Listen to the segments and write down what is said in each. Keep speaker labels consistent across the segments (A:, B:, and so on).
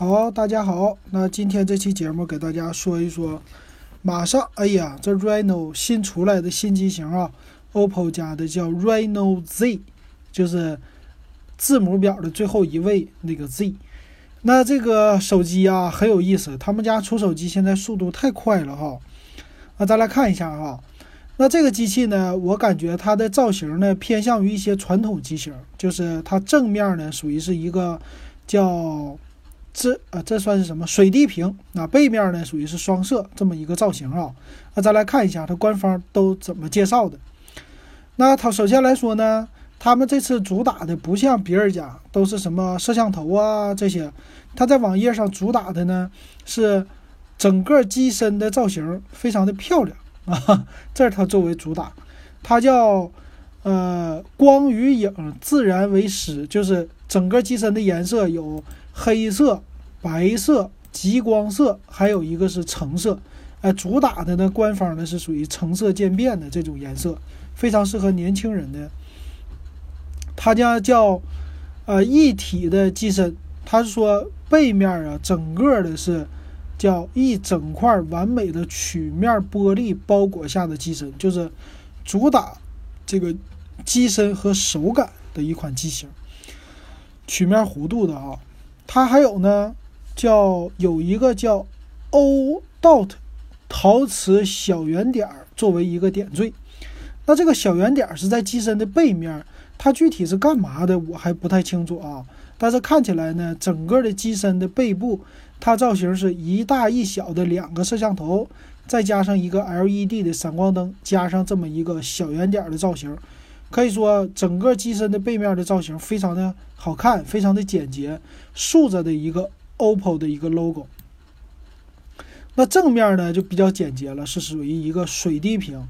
A: 好，大家好，那今天这期节目给大家说一说，马上，哎呀，这 Reno 新出来的新机型啊，OPPO 家的叫 Reno Z，就是字母表的最后一位那个 Z。那这个手机啊很有意思，他们家出手机现在速度太快了哈。那咱来看一下哈，那这个机器呢，我感觉它的造型呢偏向于一些传统机型，就是它正面呢属于是一个叫。这啊，这算是什么水滴屏？那背面呢，属于是双摄这么一个造型啊。那咱来看一下它官方都怎么介绍的。那它首先来说呢，他们这次主打的不像别人家都是什么摄像头啊这些，它在网页上主打的呢是整个机身的造型非常的漂亮啊，这是它作为主打。它叫呃光与影自然为始，就是整个机身的颜色有。黑色、白色、极光色，还有一个是橙色，哎，主打的呢，官方呢是属于橙色渐变的这种颜色，非常适合年轻人的。它家叫呃一体的机身，它是说背面啊，整个的是叫一整块完美的曲面玻璃包裹下的机身，就是主打这个机身和手感的一款机型，曲面弧度的啊。它还有呢，叫有一个叫 O dot 陶瓷小圆点儿作为一个点缀。那这个小圆点儿是在机身的背面，它具体是干嘛的我还不太清楚啊。但是看起来呢，整个的机身的背部，它造型是一大一小的两个摄像头，再加上一个 LED 的闪光灯，加上这么一个小圆点的造型。可以说，整个机身的背面的造型非常的好看，非常的简洁，竖着的一个 OPPO 的一个 logo。那正面呢就比较简洁了，是属于一个水滴屏，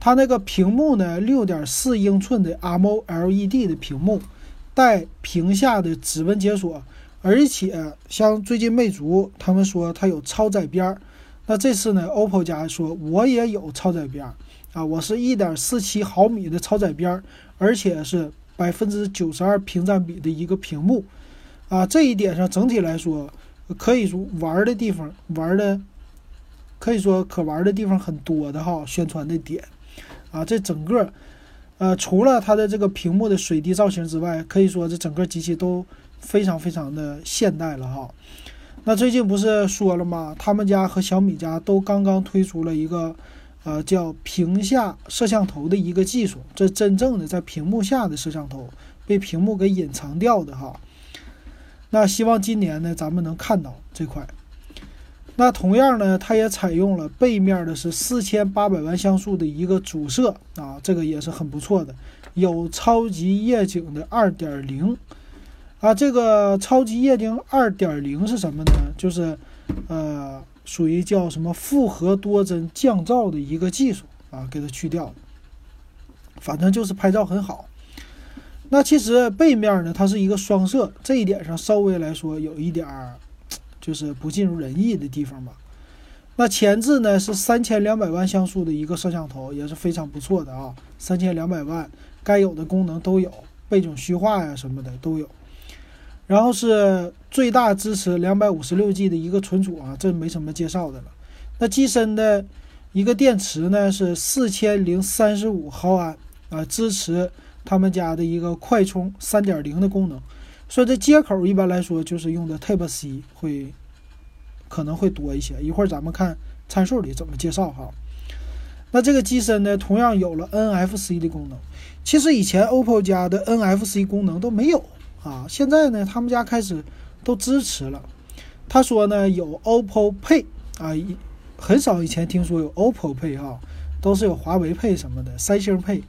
A: 它那个屏幕呢，六点四英寸的 AMOLED 的屏幕，带屏下的指纹解锁，而且像最近魅族他们说它有超窄边儿，那这次呢，OPPO 家说我也有超窄边儿。啊，我是一点四七毫米的超窄边儿，而且是百分之九十二屏占比的一个屏幕，啊，这一点上整体来说，可以说玩的地方玩的，可以说可玩的地方很多的哈，宣传的点，啊，这整个，呃，除了它的这个屏幕的水滴造型之外，可以说这整个机器都非常非常的现代了哈。那最近不是说了吗？他们家和小米家都刚刚推出了一个。呃，叫屏下摄像头的一个技术，这真正的在屏幕下的摄像头被屏幕给隐藏掉的哈。那希望今年呢，咱们能看到这块。那同样呢，它也采用了背面的是四千八百万像素的一个主摄啊，这个也是很不错的。有超级夜景的二点零啊，这个超级夜景二点零是什么呢？就是呃。属于叫什么复合多帧降噪的一个技术啊，给它去掉反正就是拍照很好。那其实背面呢，它是一个双摄，这一点上稍微来说有一点儿就是不尽如人意的地方吧。那前置呢是三千两百万像素的一个摄像头，也是非常不错的啊，三千两百万该有的功能都有，背景虚化呀什么的都有。然后是最大支持两百五十六 G 的一个存储啊，这没什么介绍的了。那机身的一个电池呢是四千零三十五毫安啊，支持他们家的一个快充三点零的功能。所以这接口一般来说就是用的 Type C 会可能会多一些。一会儿咱们看参数里怎么介绍哈。那这个机身呢，同样有了 NFC 的功能。其实以前 OPPO 家的 NFC 功能都没有。啊，现在呢，他们家开始都支持了。他说呢，有 OPPO Pay 啊，很少以前听说有 OPPO Pay 哈，都是有华为 Pay 什么的，三星 Pay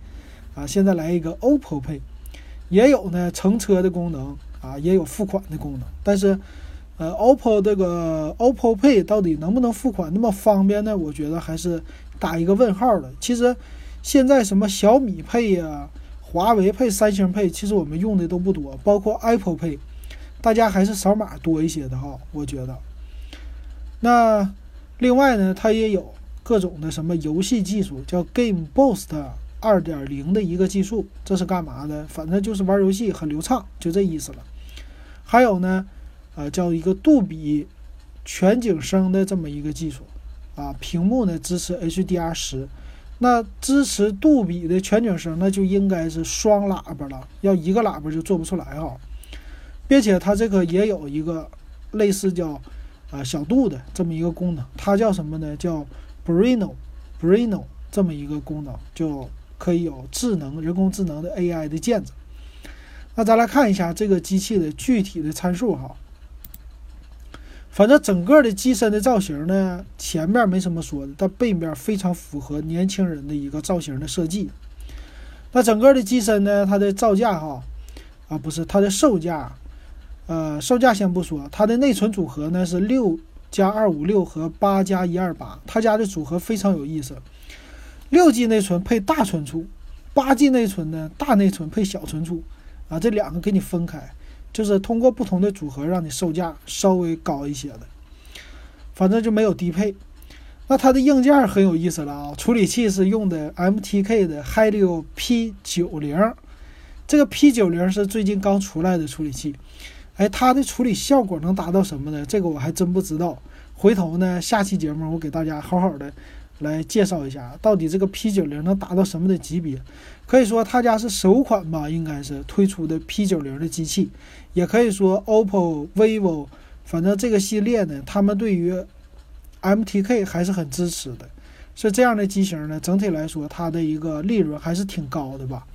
A: 啊，现在来一个 OPPO Pay，也有呢乘车的功能啊，也有付款的功能。但是，呃，OPPO 这个 OPPO Pay 到底能不能付款那么方便呢？我觉得还是打一个问号的。其实，现在什么小米 Pay 呀？华为配、三星配，其实我们用的都不多，包括 Apple Pay，大家还是扫码多一些的哈，我觉得。那另外呢，它也有各种的什么游戏技术，叫 Game Boost 二点零的一个技术，这是干嘛的？反正就是玩游戏很流畅，就这意思了。还有呢，呃，叫一个杜比全景声的这么一个技术啊。屏幕呢支持 HDR 十，那支持杜比的全景声，那就应该是双喇叭了，要一个喇叭就做不出来哈。并且它这个也有一个类似叫啊小度的这么一个功能，它叫什么呢？叫 Brino，Brino 这么一个功能，就可以有智能人工智能的 AI 的键子。那咱来看一下这个机器的具体的参数哈。反正整个的机身的造型呢，前面没什么说的，但背面非常符合年轻人的一个造型的设计。那整个的机身呢，它的造价哈啊不是它的售价。呃，售价先不说，它的内存组合呢是六加二五六和八加一二八，它家的组合非常有意思。六 G 内存配大存储，八 G 内存呢大内存配小存储，啊，这两个给你分开，就是通过不同的组合让你售价稍微高一些的，反正就没有低配。那它的硬件很有意思了啊，处理器是用的 MTK 的 Helio P 九零，这个 P 九零是最近刚出来的处理器。哎，它的处理效果能达到什么呢？这个我还真不知道。回头呢，下期节目我给大家好好的来介绍一下，到底这个 P 九零能达到什么的级别？可以说他家是首款吧，应该是推出的 P 九零的机器，也可以说 OPPO、vivo，反正这个系列呢，他们对于 MTK 还是很支持的。是这样的机型呢，整体来说它的一个利润还是挺高的吧。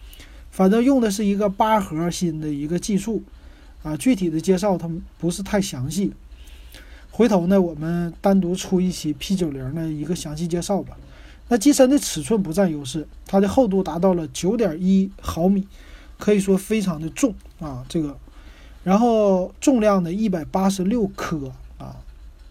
A: 反正用的是一个八核心的一个技术。啊，具体的介绍它不是太详细，回头呢我们单独出一期 P 九零的一个详细介绍吧。那机身的尺寸不占优势，它的厚度达到了九点一毫米，可以说非常的重啊。这个，然后重量呢一百八十六克啊，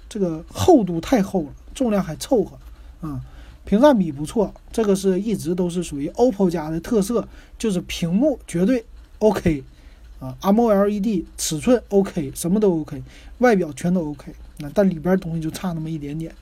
A: 这个厚度太厚了，重量还凑合啊。屏占比不错，这个是一直都是属于 OPPO 家的特色，就是屏幕绝对 OK。啊，M O L E D 尺寸 OK，什么都 OK，外表全都 OK，那但里边东西就差那么一点点。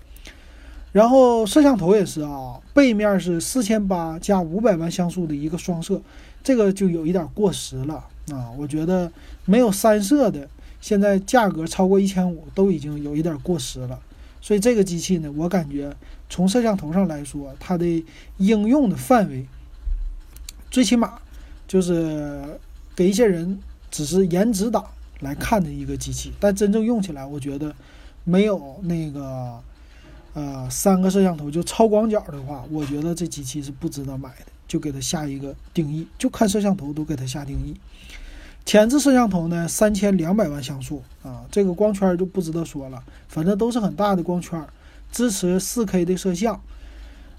A: 然后摄像头也是啊，背面是四千八加五百万像素的一个双摄，这个就有一点过时了啊。我觉得没有三摄的，现在价格超过一千五都已经有一点过时了。所以这个机器呢，我感觉从摄像头上来说，它的应用的范围，最起码就是。给一些人只是颜值党来看的一个机器，但真正用起来，我觉得没有那个呃三个摄像头就超广角的话，我觉得这机器是不值得买的。就给它下一个定义，就看摄像头都给它下定义。前置摄像头呢，三千两百万像素啊，这个光圈就不值得说了，反正都是很大的光圈，支持四 K 的摄像。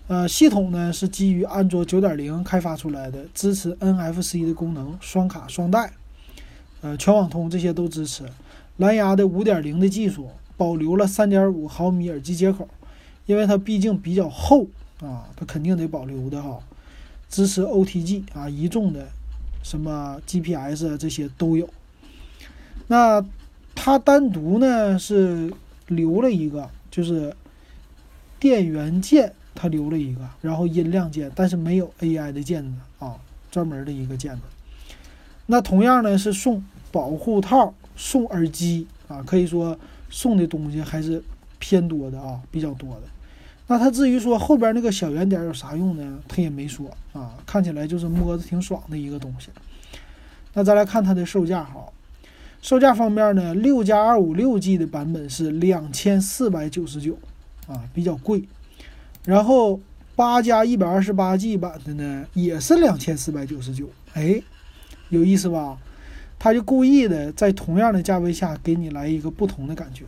A: 呃，系统呢是基于安卓九点零开发出来的，支持 NFC 的功能，双卡双待，呃，全网通这些都支持。蓝牙的五点零的技术，保留了三点五毫米耳机接口，因为它毕竟比较厚啊，它肯定得保留的哈。支持 OTG 啊，一众的什么 GPS 这些都有。那它单独呢是留了一个，就是电源键。它留了一个，然后音量键，但是没有 AI 的键子啊，专门的一个键子。那同样呢是送保护套、送耳机啊，可以说送的东西还是偏多的啊，比较多的。那它至于说后边那个小圆点有啥用呢？它也没说啊，看起来就是摸着挺爽的一个东西。那再来看它的售价哈，售价方面呢，六加二五六 G 的版本是两千四百九十九啊，比较贵。然后八加一百二十八 G 版的呢，也是两千四百九十九，哎，有意思吧？他就故意的在同样的价位下给你来一个不同的感觉。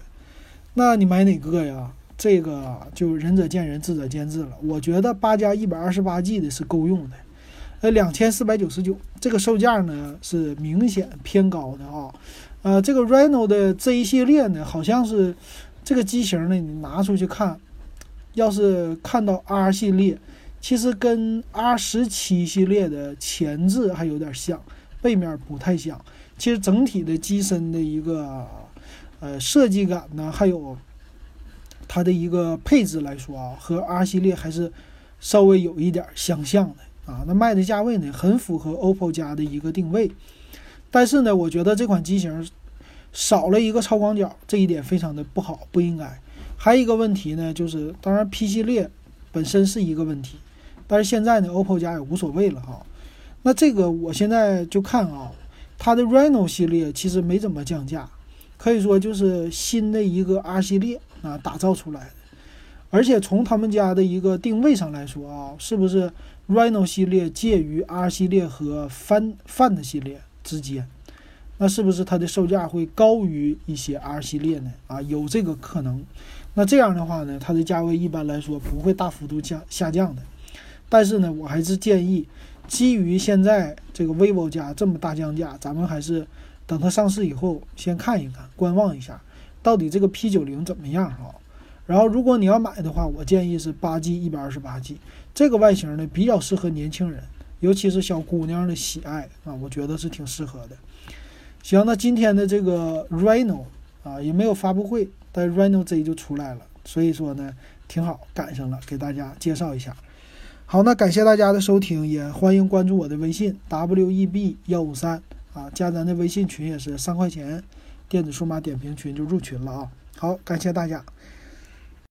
A: 那你买哪个呀？这个就仁者见仁，智者见智了。我觉得八加一百二十八 G 的是够用的。呃，两千四百九十九这个售价呢是明显偏高的啊。呃，这个 Reno 的这一系列呢，好像是这个机型呢，你拿出去看。要是看到 R 系列，其实跟 R 十七系列的前置还有点像，背面不太像。其实整体的机身的一个呃设计感呢，还有它的一个配置来说啊，和 R 系列还是稍微有一点相像的啊。那卖的价位呢，很符合 OPPO 家的一个定位。但是呢，我觉得这款机型少了一个超广角，这一点非常的不好，不应该。还有一个问题呢，就是当然 P 系列本身是一个问题，但是现在呢，OPPO 家也无所谓了哈。那这个我现在就看啊，它的 Reno 系列其实没怎么降价，可以说就是新的一个 R 系列啊打造出来的。而且从他们家的一个定位上来说啊，是不是 Reno 系列介于 R 系列和 Find Find 系列之间？那是不是它的售价会高于一些 R 系列呢？啊，有这个可能。那这样的话呢，它的价位一般来说不会大幅度降下降的。但是呢，我还是建议，基于现在这个 vivo 家这么大降价，咱们还是等它上市以后先看一看，观望一下，到底这个 P 九零怎么样啊？然后，如果你要买的话，我建议是八 G 一百二十八 G 这个外形呢，比较适合年轻人，尤其是小姑娘的喜爱啊，我觉得是挺适合的。行，那今天的这个 Reno 啊也没有发布会，但 Reno Z 就出来了，所以说呢挺好，赶上了，给大家介绍一下。好，那感谢大家的收听，也欢迎关注我的微信 WEB 幺五三啊，加咱的微信群也是三块钱，电子数码点评群就入群了啊。好，感谢大家。